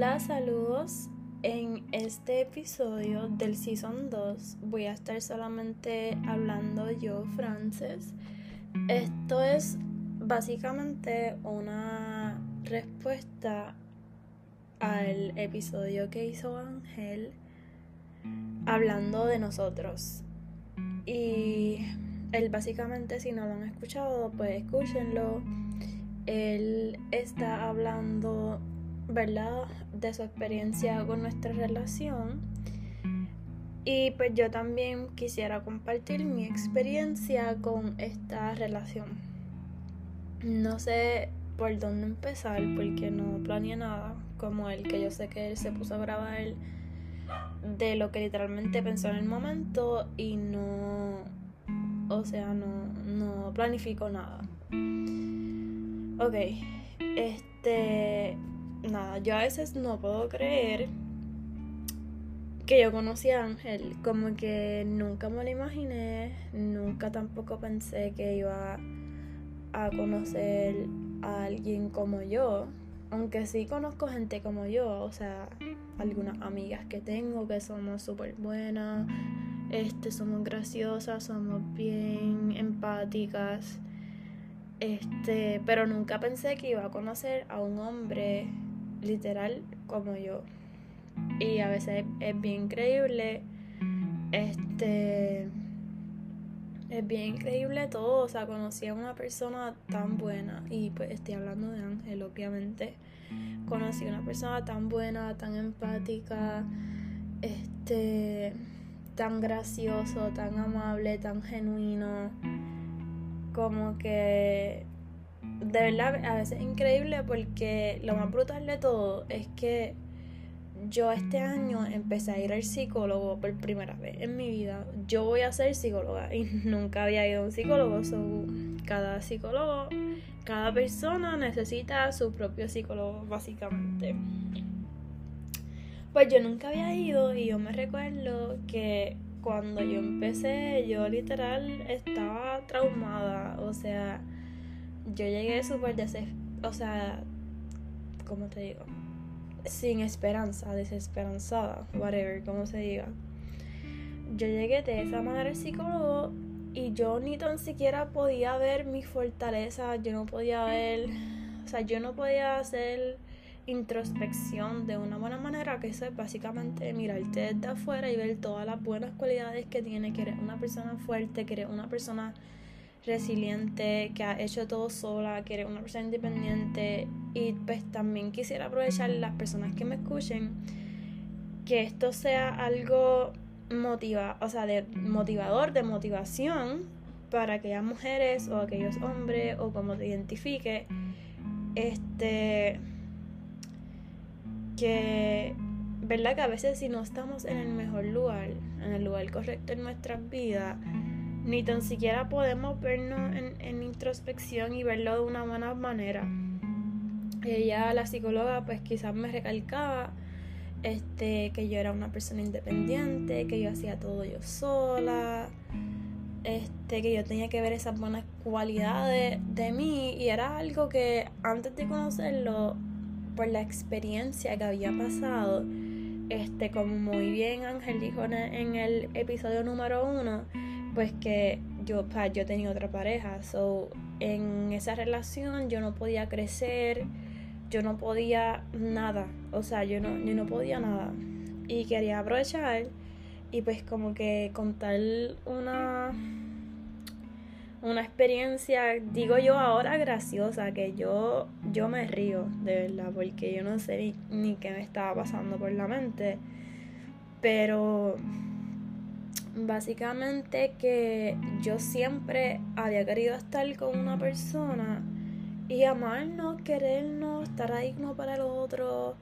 Hola, saludos. En este episodio del Season 2 voy a estar solamente hablando yo, Frances. Esto es básicamente una respuesta al episodio que hizo Ángel hablando de nosotros. Y él básicamente, si no lo han escuchado, pues escúchenlo. Él está hablando ¿verdad? De su experiencia con nuestra relación. Y pues yo también quisiera compartir mi experiencia con esta relación. No sé por dónde empezar porque no planeé nada como él, que yo sé que él se puso a grabar de lo que literalmente pensó en el momento y no, o sea, no, no planificó nada. Ok, este, nada, yo a veces no puedo creer que yo conocí a Ángel, como que nunca me lo imaginé, nunca tampoco pensé que iba a conocer a alguien como yo, aunque sí conozco gente como yo, o sea, algunas amigas que tengo que somos súper buenas, este, somos graciosas, somos bien empáticas, este, pero nunca pensé que iba a conocer a un hombre literal como yo. Y a veces es, bien increíble. Este. Es bien increíble todo. O sea, conocí a una persona tan buena. Y pues estoy hablando de Ángel, obviamente. Conocí a una persona tan buena, tan empática. Este. Tan gracioso, tan amable, tan genuino. Como que de verdad a veces es increíble porque lo más brutal de todo es que yo este año empecé a ir al psicólogo por primera vez en mi vida. Yo voy a ser psicóloga y nunca había ido a un psicólogo. cada psicólogo, cada persona necesita su propio psicólogo, básicamente. Pues yo nunca había ido y yo me recuerdo que cuando yo empecé, yo literal estaba traumada. O sea, yo llegué súper o sea, ¿cómo te digo? Sin esperanza, desesperanzada, whatever, como se diga. Yo llegué de esa manera al psicólogo y yo ni tan siquiera podía ver mi fortaleza, yo no podía ver, o sea, yo no podía hacer introspección de una buena manera, que eso es básicamente mirarte desde afuera y ver todas las buenas cualidades que tiene, que eres una persona fuerte, que eres una persona resiliente, que ha hecho todo sola, que eres una persona independiente. Y pues también quisiera aprovechar las personas que me escuchen que esto sea algo motiva, o sea, de motivador, de motivación para aquellas mujeres o aquellos hombres o como te identifique este que verdad que a veces si no estamos en el mejor lugar, en el lugar correcto en nuestras vidas, ni tan siquiera podemos vernos en, introspección y verlo de una buena manera. Ella, la psicóloga, pues quizás me recalcaba este, que yo era una persona independiente, que yo hacía todo yo sola, este, que yo tenía que ver esas buenas cualidades de mí y era algo que antes de conocerlo, por la experiencia que había pasado, este, como muy bien Ángel dijo en el episodio número uno, pues que yo, yo tenía otra pareja, so en esa relación yo no podía crecer, yo no podía nada, o sea, yo no, yo no podía nada. Y quería aprovechar y pues como que contar una una experiencia, digo yo ahora graciosa, que yo, yo me río, de verdad, porque yo no sé ni qué me estaba pasando por la mente. Pero básicamente que yo siempre había querido estar con una persona y amarnos, querernos, estar ahí uno para el otro.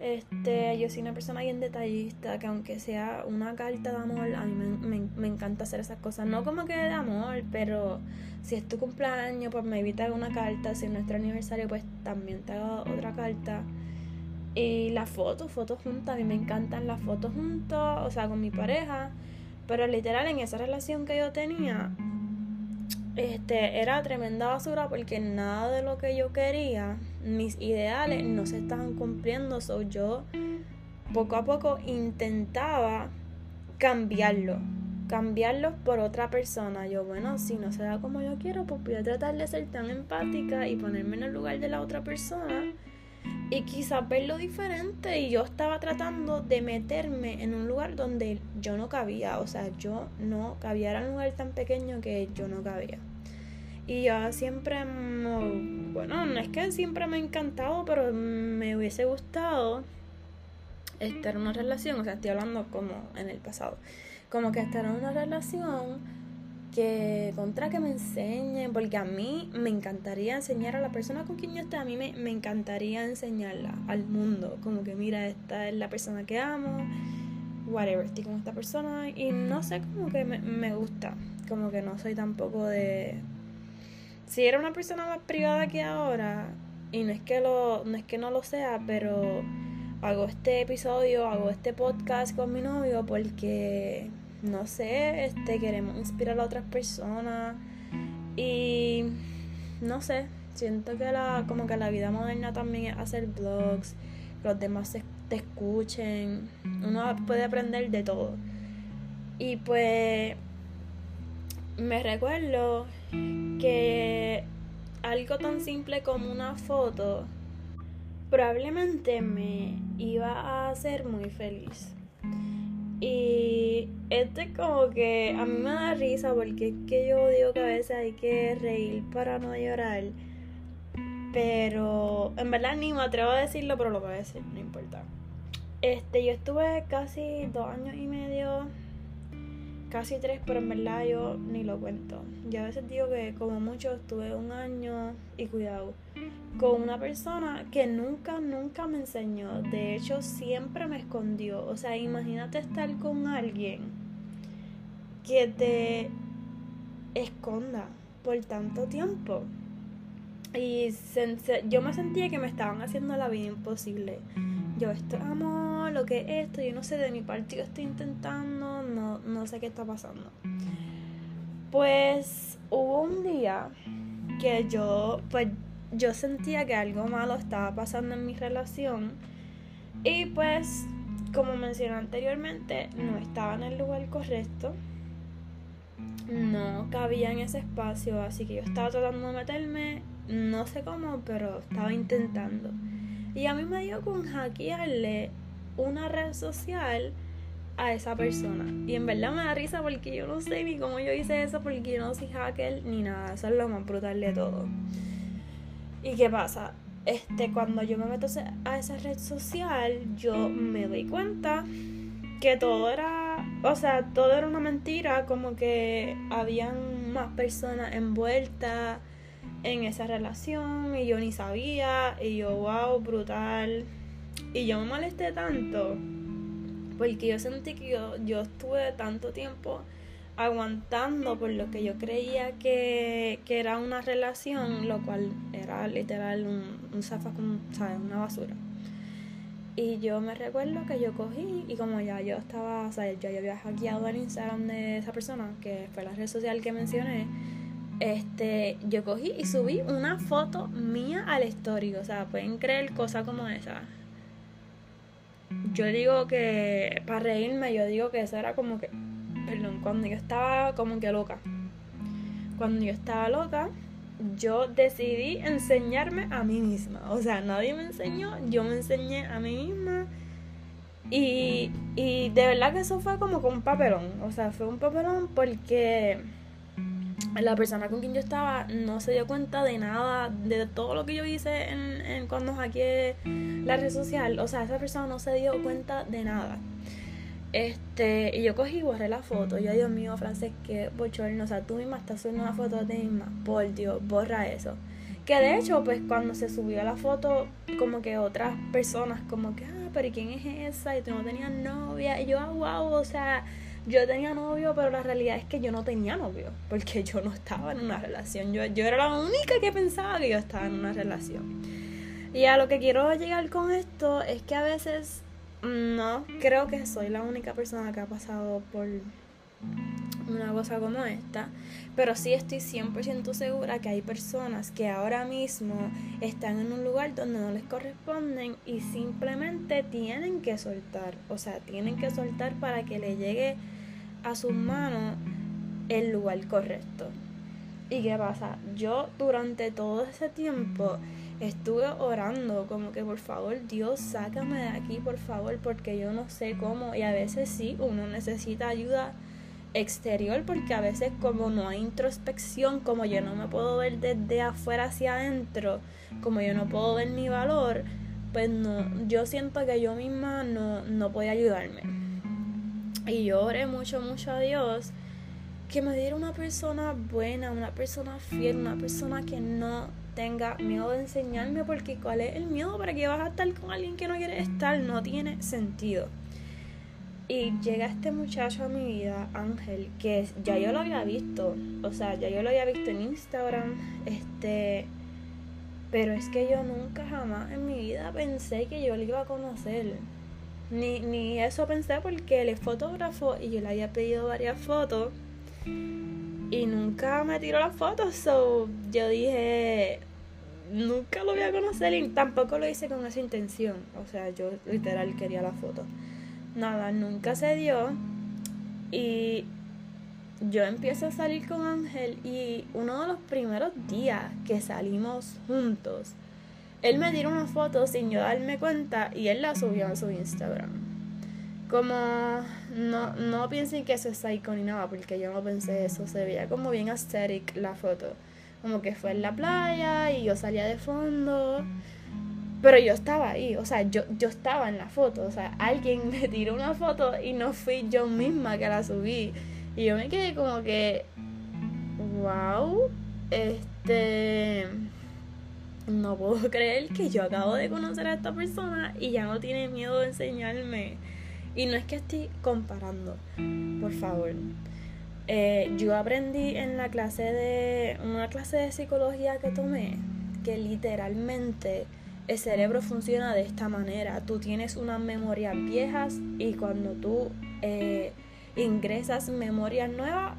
Este, yo soy una persona bien detallista, que aunque sea una carta de amor, a mí me, me, encanta hacer esas cosas. No como que de amor, pero si es tu cumpleaños, pues me evita una carta. Si es nuestro aniversario, pues también te hago otra carta. Y las fotos, fotos juntas, a mí me encantan las fotos juntos, o sea, con mi pareja. Pero literal, en esa relación que yo tenía, este, era tremenda basura porque nada de lo que yo quería, mis ideales no se estaban cumpliendo. So yo poco a poco intentaba cambiarlo, cambiarlo por otra persona. Yo, bueno, si no se da como yo quiero, pues voy a tratar de ser tan empática y ponerme en el lugar de la otra persona y quizás verlo diferente y yo estaba tratando de meterme en un lugar donde yo no cabía, o sea, yo no cabía, era un lugar tan pequeño que yo no cabía. Y yo siempre, bueno, no es que siempre me ha encantado, pero me hubiese gustado estar en una relación, o sea, estoy hablando como en el pasado, como que estar en una relación que contra que me enseñen, porque a mí me encantaría enseñar a la persona con quien yo esté, a mí me, me encantaría enseñarla al mundo, como que mira, esta es la persona que amo, whatever, estoy con esta persona y no sé, como que me, me gusta, como que no soy tampoco de... Si era una persona más privada que ahora, y no es que, lo, no, es que no lo sea, pero hago este episodio, hago este podcast con mi novio porque no sé, este, queremos inspirar a otras personas y no sé, siento que la, como que la vida moderna también es hacer blogs, los demás te escuchen, uno puede aprender de todo. Y pues me recuerdo que algo tan simple como una foto probablemente me iba a hacer muy feliz. Y esto es como que a mí me da risa porque es que yo digo que a veces hay que reír para no llorar. Pero en verdad ni me atrevo a decirlo, pero lo voy a decir, no importa. Este, yo estuve casi dos años y medio casi tres, pero en verdad yo ni lo cuento. Yo a veces digo que como mucho estuve un año y cuidado con una persona que nunca, nunca me enseñó. De hecho, siempre me escondió. O sea, imagínate estar con alguien que te esconda por tanto tiempo. Y yo me sentía que me estaban haciendo la vida imposible. Yo esto amo lo que es esto, yo no sé de mi parte, yo estoy intentando, no, no sé qué está pasando. Pues hubo un día que yo, pues yo sentía que algo malo estaba pasando en mi relación y pues como mencioné anteriormente no estaba en el lugar correcto no cabía en ese espacio así que yo estaba tratando de meterme no sé cómo pero estaba intentando y a mí me dio con hackearle una red social a esa persona. Y en verdad me da risa porque yo no sé ni cómo yo hice eso porque yo no soy hacker ni nada. Eso es lo más brutal de todo. ¿Y qué pasa? Este, cuando yo me meto a esa red social, yo me doy cuenta que todo era, o sea, todo era una mentira, como que habían más personas envueltas en esa relación y yo ni sabía y yo, wow, brutal. Y yo me molesté tanto porque yo sentí que yo, yo estuve tanto tiempo aguantando por lo que yo creía que, era una relación, lo cual era literal un, un zafacón, ¿sabes? Una basura. Y yo me recuerdo que yo cogí y como ya yo estaba, o sea, yo, había hackeado el Instagram de esa persona, que fue la red social que mencioné, este, yo cogí y subí una foto mía al story. O sea, pueden creer cosas como esa. Yo digo que, para reírme, yo digo que eso era como que perdón, cuando yo estaba como que loca. Cuando yo estaba loca, yo decidí enseñarme a mí misma. O sea, nadie me enseñó, yo me enseñé a mí misma. Y, y de verdad que eso fue como con un papelón. O sea, fue un papelón porque la persona con quien yo estaba no se dio cuenta de nada, de todo lo que yo hice en, en cuando hackeé la red social. O sea, esa persona no se dio cuenta de nada. Este, y yo cogí y borré la foto. Yo, Dios mío, Frances, que bochorno. O sea, tú misma estás subiendo una foto de ti misma. Por Dios, borra eso. Que de hecho, pues cuando se subió la foto, como que otras personas, como que, ah, pero ¿quién es esa? Y tú no tenías novia. Y yo, ah, wow, o sea, yo tenía novio, pero la realidad es que yo no tenía novio. Porque yo no estaba en una relación. Yo, yo era la única que pensaba que yo estaba en una relación. Y a lo que quiero llegar con esto es que a veces no, creo que soy la única persona que ha pasado por una cosa como esta, pero sí estoy 100% segura que hay personas que ahora mismo están en un lugar donde no les corresponden y simplemente tienen que soltar, o sea, tienen que soltar para que le llegue a sus manos el lugar correcto. ¿Y qué pasa? Yo durante todo ese tiempo estuve orando como que por favor Dios sácame de aquí por favor porque yo no sé cómo y a veces sí uno necesita ayuda exterior porque a veces como no hay introspección, como yo no me puedo ver desde afuera hacia adentro, como yo no puedo ver mi valor, pues no, yo siento que yo misma no, no podía ayudarme. Y yo oré mucho, mucho a Dios que me diera una persona buena, una persona fiel, una persona que no tenga miedo de enseñarme, porque cuál es el miedo para que vas a estar con alguien que no quiere estar, no tiene sentido. Y llega este muchacho a mi vida, Ángel, que ya yo lo había visto, o sea, ya yo lo había visto en Instagram, este, pero es que yo nunca jamás en mi vida pensé que yo le iba a conocer. Ni, ni eso pensé porque él es fotógrafo y yo le había pedido varias fotos y nunca me tiró las fotos, so yo dije, nunca lo voy a conocer y tampoco lo hice con esa intención, o sea, yo literal quería la foto nada, nunca se dio. Y yo empiezo a salir con Ángel y uno de los primeros días que salimos juntos, él me tiró una foto sin yo darme cuenta y él la subió a su Instagram. Como no, no piensen que eso es psycho ni nada, porque yo no pensé eso, se veía como bien aesthetic la foto. Como que fue en la playa y yo salía de fondo. Pero yo estaba ahí, o sea, yo, yo estaba en la foto, o sea, alguien me tiró una foto y no fui yo misma que la subí. Y yo me quedé como que, wow, este, no puedo creer que yo acabo de conocer a esta persona y ya no tiene miedo de enseñarme. Y no es que estoy comparando, por favor. Eh, yo aprendí en la clase de, una clase de psicología que tomé, que literalmente el cerebro funciona de esta manera. Tú tienes unas memorias viejas y cuando tú eh, ingresas memorias nuevas,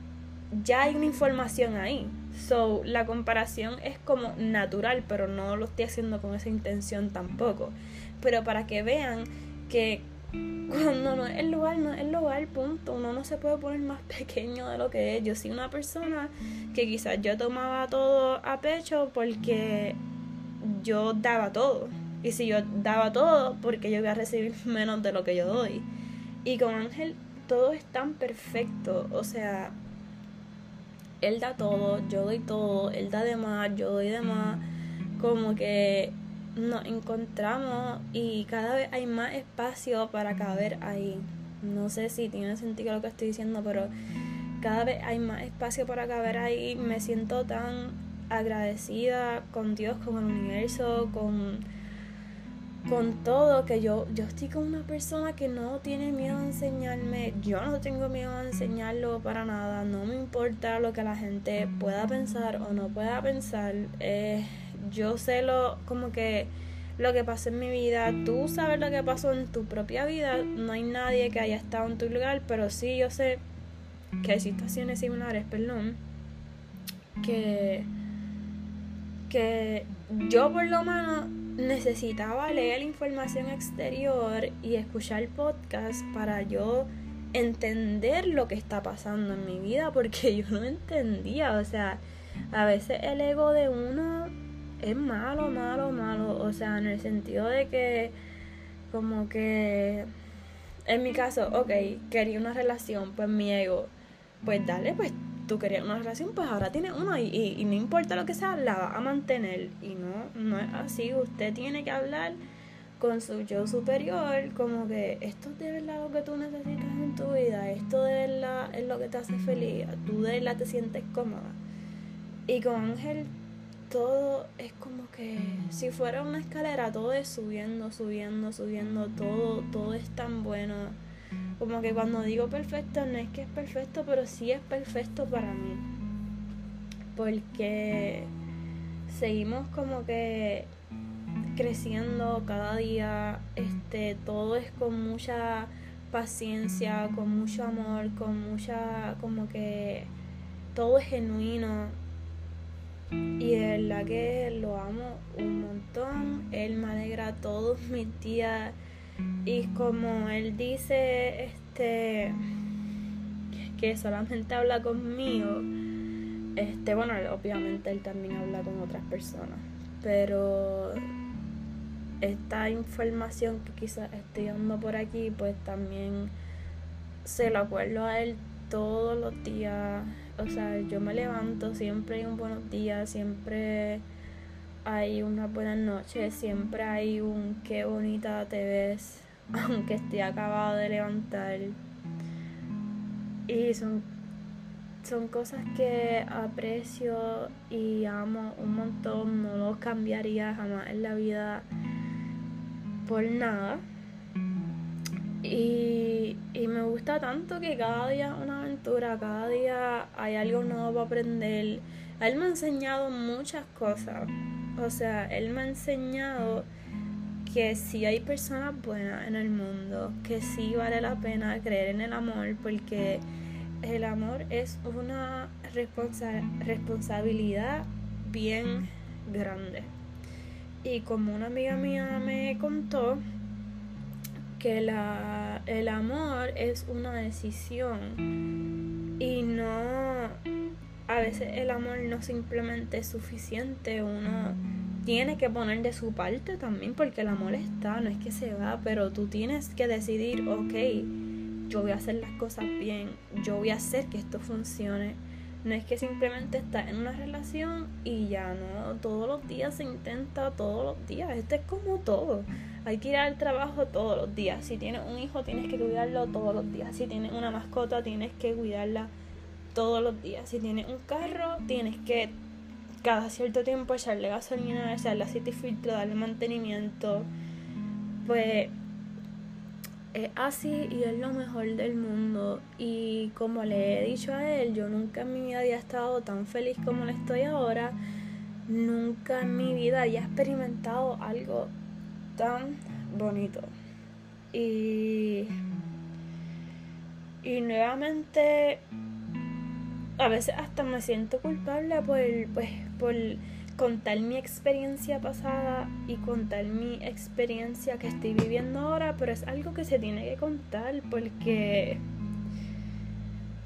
ya hay una información ahí. So, la comparación es como natural, pero no lo estoy haciendo con esa intención tampoco. Pero para que vean que cuando no es el lugar, no es el lugar, punto. Uno no se puede poner más pequeño de lo que es. Yo soy una persona que quizás yo tomaba todo a pecho porque yo daba todo. Y si yo daba todo, porque yo voy a recibir menos de lo que yo doy. Y con Ángel todo es tan perfecto. O sea, él da todo, yo doy todo, él da de más, yo doy de más. Como que nos encontramos y cada vez hay más espacio para caber ahí. No sé si tiene sentido lo que estoy diciendo, pero cada vez hay más espacio para caber ahí. Me siento tan agradecida con Dios, con el universo, con, con todo, que yo, yo estoy con una persona que no tiene miedo a enseñarme, yo no tengo miedo a enseñarlo para nada, no me importa lo que la gente pueda pensar o no pueda pensar, eh, yo sé lo, como que lo que pasó en mi vida, tú sabes lo que pasó en tu propia vida, no hay nadie que haya estado en tu lugar, pero sí yo sé que hay situaciones similares, perdón, que que yo por lo menos necesitaba leer información exterior y escuchar podcast para yo entender lo que está pasando en mi vida porque yo no entendía, o sea, a veces el ego de uno es malo, malo, malo, o sea, en el sentido de que como que en mi caso, ok, quería una relación, pues mi ego, pues dale, pues tú querías una relación, pues ahora tienes una y, y, no importa lo que sea, la va a mantener. Y no, no es así. Usted tiene que hablar con su yo superior, como que esto es de verdad lo que tú necesitas en tu vida, esto de verdad es lo que te hace feliz, tú de verdad te sientes cómoda. Y con Ángel todo es como que si fuera una escalera, todo es subiendo, subiendo, subiendo, todo, todo es tan bueno como que cuando digo perfecto, no es que es perfecto, pero sí es perfecto para mí. Porque seguimos como que creciendo cada día, este, todo es con mucha paciencia, con mucho amor, con mucha, como que todo es genuino. Y de verdad que lo amo un montón. Él me alegra todos mis días. Y como él dice, este que solamente habla conmigo, este, bueno, obviamente él también habla con otras personas. Pero esta información que quizás estoy dando por aquí, pues también se lo acuerdo a él todos los días. O sea, yo me levanto, siempre hay un buenos días, siempre hay una buena noche, siempre hay un qué bonita te ves, aunque esté acabado de levantar. Y son, son cosas que aprecio y amo un montón, no los cambiaría jamás en la vida por nada. Y, me gusta tanto que cada día es una aventura, cada día hay algo nuevo para aprender. Él me ha enseñado muchas cosas. O sea, él me ha enseñado que sí hay personas buenas en el mundo, que sí vale la pena creer en el amor, porque el amor es una responsabilidad bien grande. Y como una amiga mía me contó que el amor es una decisión y no, a veces el amor no simplemente es suficiente, uno tiene que poner de su parte también porque el amor está, no es que se va, pero tú tienes que decidir, ok, yo voy a hacer las cosas bien, yo voy a hacer que esto funcione no es que simplemente estás en una relación y ya no, todos los días se intenta, todos los días. Esto es como todo. Hay que ir al trabajo todos los días. Si tienes un hijo, tienes que cuidarlo todos los días. Si tienes una mascota, tienes que cuidarla todos los días. Si tienes un carro, tienes que cada cierto tiempo echarle gasolina, echarle aceite y filtro, darle mantenimiento. Pues es así y es lo mejor del mundo. Y como le he dicho a él, yo nunca en mi vida había estado tan feliz como lo estoy ahora. Nunca en mi vida había experimentado algo tan bonito. Y, y nuevamente, a veces hasta me siento culpable por, pues, por contar mi experiencia pasada y contar mi experiencia que estoy viviendo ahora, pero es algo que se tiene que contar porque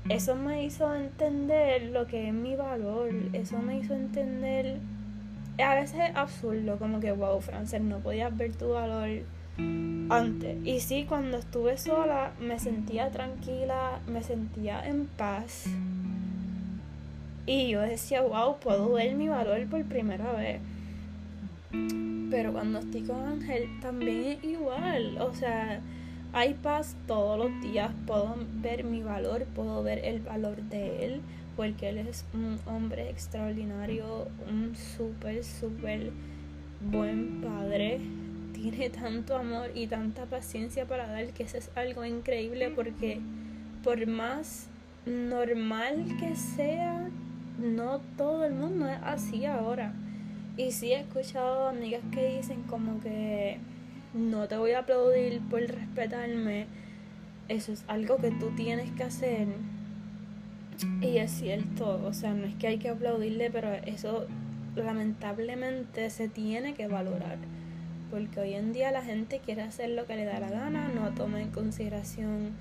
eso me hizo entender lo que es mi valor, eso me hizo entender, a veces es absurdo, como que, wow, Frances, no podías ver tu valor antes. Y sí, cuando estuve sola me sentía tranquila, me sentía en paz y yo decía, wow, puedo ver mi valor por primera vez. Pero cuando estoy con Ángel también es igual. O sea, hay paz todos los días. Puedo ver mi valor, puedo ver el valor de él. Porque él es un hombre extraordinario, un súper, súper buen padre. Tiene tanto amor y tanta paciencia para dar que eso es algo increíble porque por más normal que sea no todo el mundo es así ahora. Y sí he escuchado amigas que dicen como que no te voy a aplaudir por respetarme. Eso es algo que tú tienes que hacer. Y es cierto, o sea, no es que hay que aplaudirle, pero eso lamentablemente se tiene que valorar. Porque hoy en día la gente quiere hacer lo que le da la gana, no toma en consideración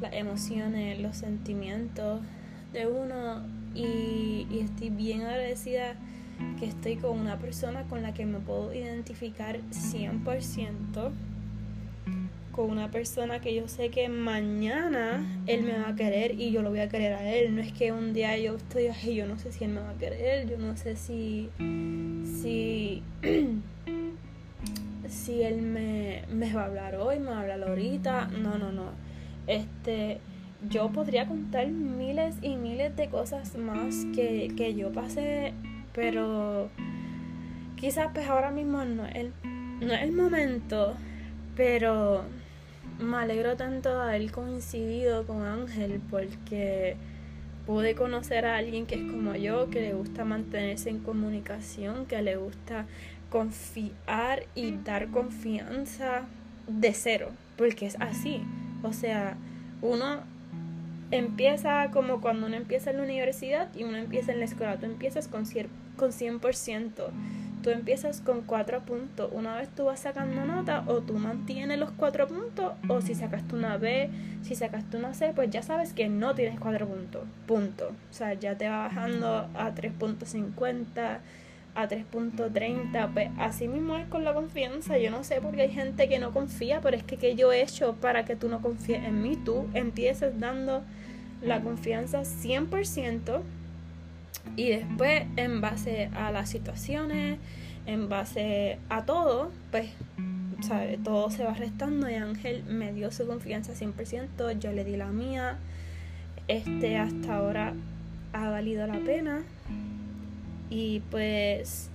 las emociones, los sentimientos de uno y, estoy bien agradecida que estoy con una persona con la que me puedo identificar 100%, con una persona que yo sé que mañana él me va a querer y yo lo voy a querer a él. No es que un día yo estoy ahí, yo no sé si él me va a querer, yo no sé si, si, si él me va a hablar hoy, me va a hablar ahorita. No, no, no. Este, yo podría contar miles y miles de cosas más que, yo pasé, pero quizás pues ahora mismo no es, el, no es el momento, pero me alegro tanto de haber coincidido con Ángel porque pude conocer a alguien que es como yo, que le gusta mantenerse en comunicación, que le gusta confiar y dar confianza de cero, porque es así. O sea, uno empieza como cuando uno empieza en la universidad y uno empieza en la escuela. Tú empiezas con, con 100%. Tú empiezas con 4 puntos. Una vez tú vas sacando nota, o tú mantienes los 4 puntos, o si sacaste una B, si sacaste una C, pues ya sabes que no tienes 4 puntos. Punto. O sea, ya te va bajando a 3.50 a 3.30, pues así mismo es con la confianza. Yo no sé por qué hay gente que no confía, pero es que que yo he hecho para que tú no confíes en mí. Tú empieces dando la confianza 100% y después en base a las situaciones, en base a todo, pues ¿sabe? todo se va restando y Ángel me dio su confianza 100%, yo le di la mía. Este hasta ahora ha valido la pena y pues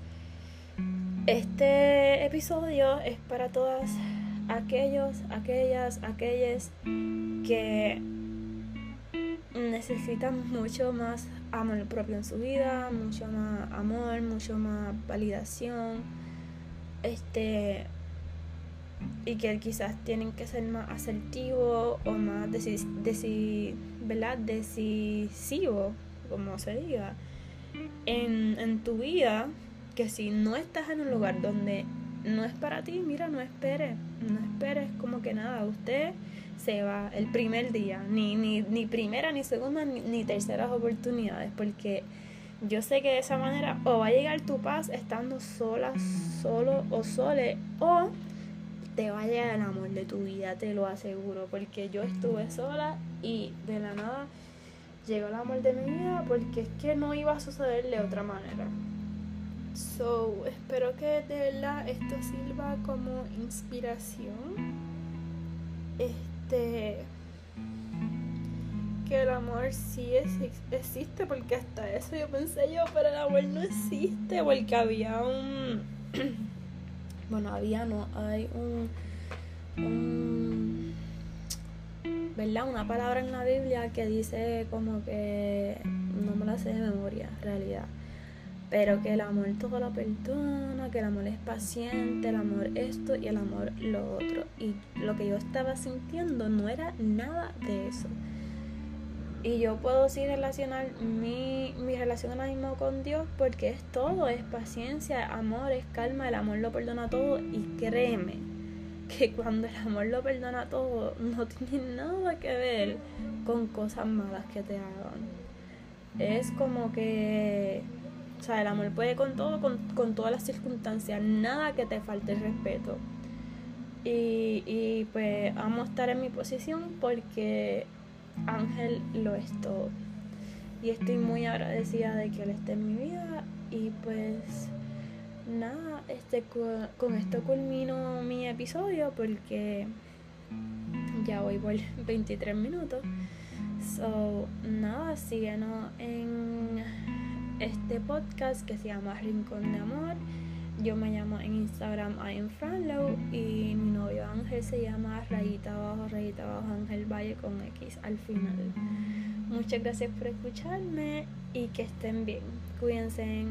este episodio es para todas aquellos, aquellas, aquellas que necesitan mucho más amor propio en su vida, mucho más amor, mucho más validación, este y que quizás tienen que ser más asertivos o más ¿verdad? decisivo, como se diga en, en tu vida que si no estás en un lugar donde no es para ti, mira, no esperes, no esperes como que nada, usted se va el primer día, ni, ni, ni primera, ni segunda, ni, ni terceras oportunidades, porque yo sé que de esa manera o va a llegar tu paz estando sola, solo o sole, o te va a llegar el amor de tu vida, te lo aseguro, porque yo estuve sola y de la nada llegó el amor de mi vida porque es que no iba a suceder de otra manera. So, espero que de verdad esto sirva como inspiración. Este que el amor sí existe porque hasta eso yo pensé yo, pero el amor no existe porque había un bueno, había no, hay un ¿verdad? Una palabra en la Biblia que dice como que, no me la sé de memoria, en realidad, pero que el amor todo lo perdona, que el amor es paciente, el amor esto y el amor lo otro. Y lo que yo estaba sintiendo no era nada de eso. Y yo puedo sí relacionar mi, mi relación ahora mismo con Dios porque es todo, es paciencia, amor, es calma, el amor lo perdona todo y créeme, que cuando el amor lo perdona todo, no tiene nada que ver con cosas malas que te hagan. Es como que, o sea, el amor puede con todo, con, todas las circunstancias, nada que te falte el respeto. Y, y pues amo estar en mi posición porque Ángel lo es todo. Y estoy muy agradecida de que él esté en mi vida y pues nada, este, con esto culmino mi episodio porque ya voy por 23 minutos. So, nada, síguenos en este podcast que se llama Rincón de Amor. Yo me llamo en Instagram I am Franlow y mi novio Ángel se llama Rayita Abajo, Rayita Abajo Ángel Valle con X al final. Muchas gracias por escucharme y que estén bien. Cuídense.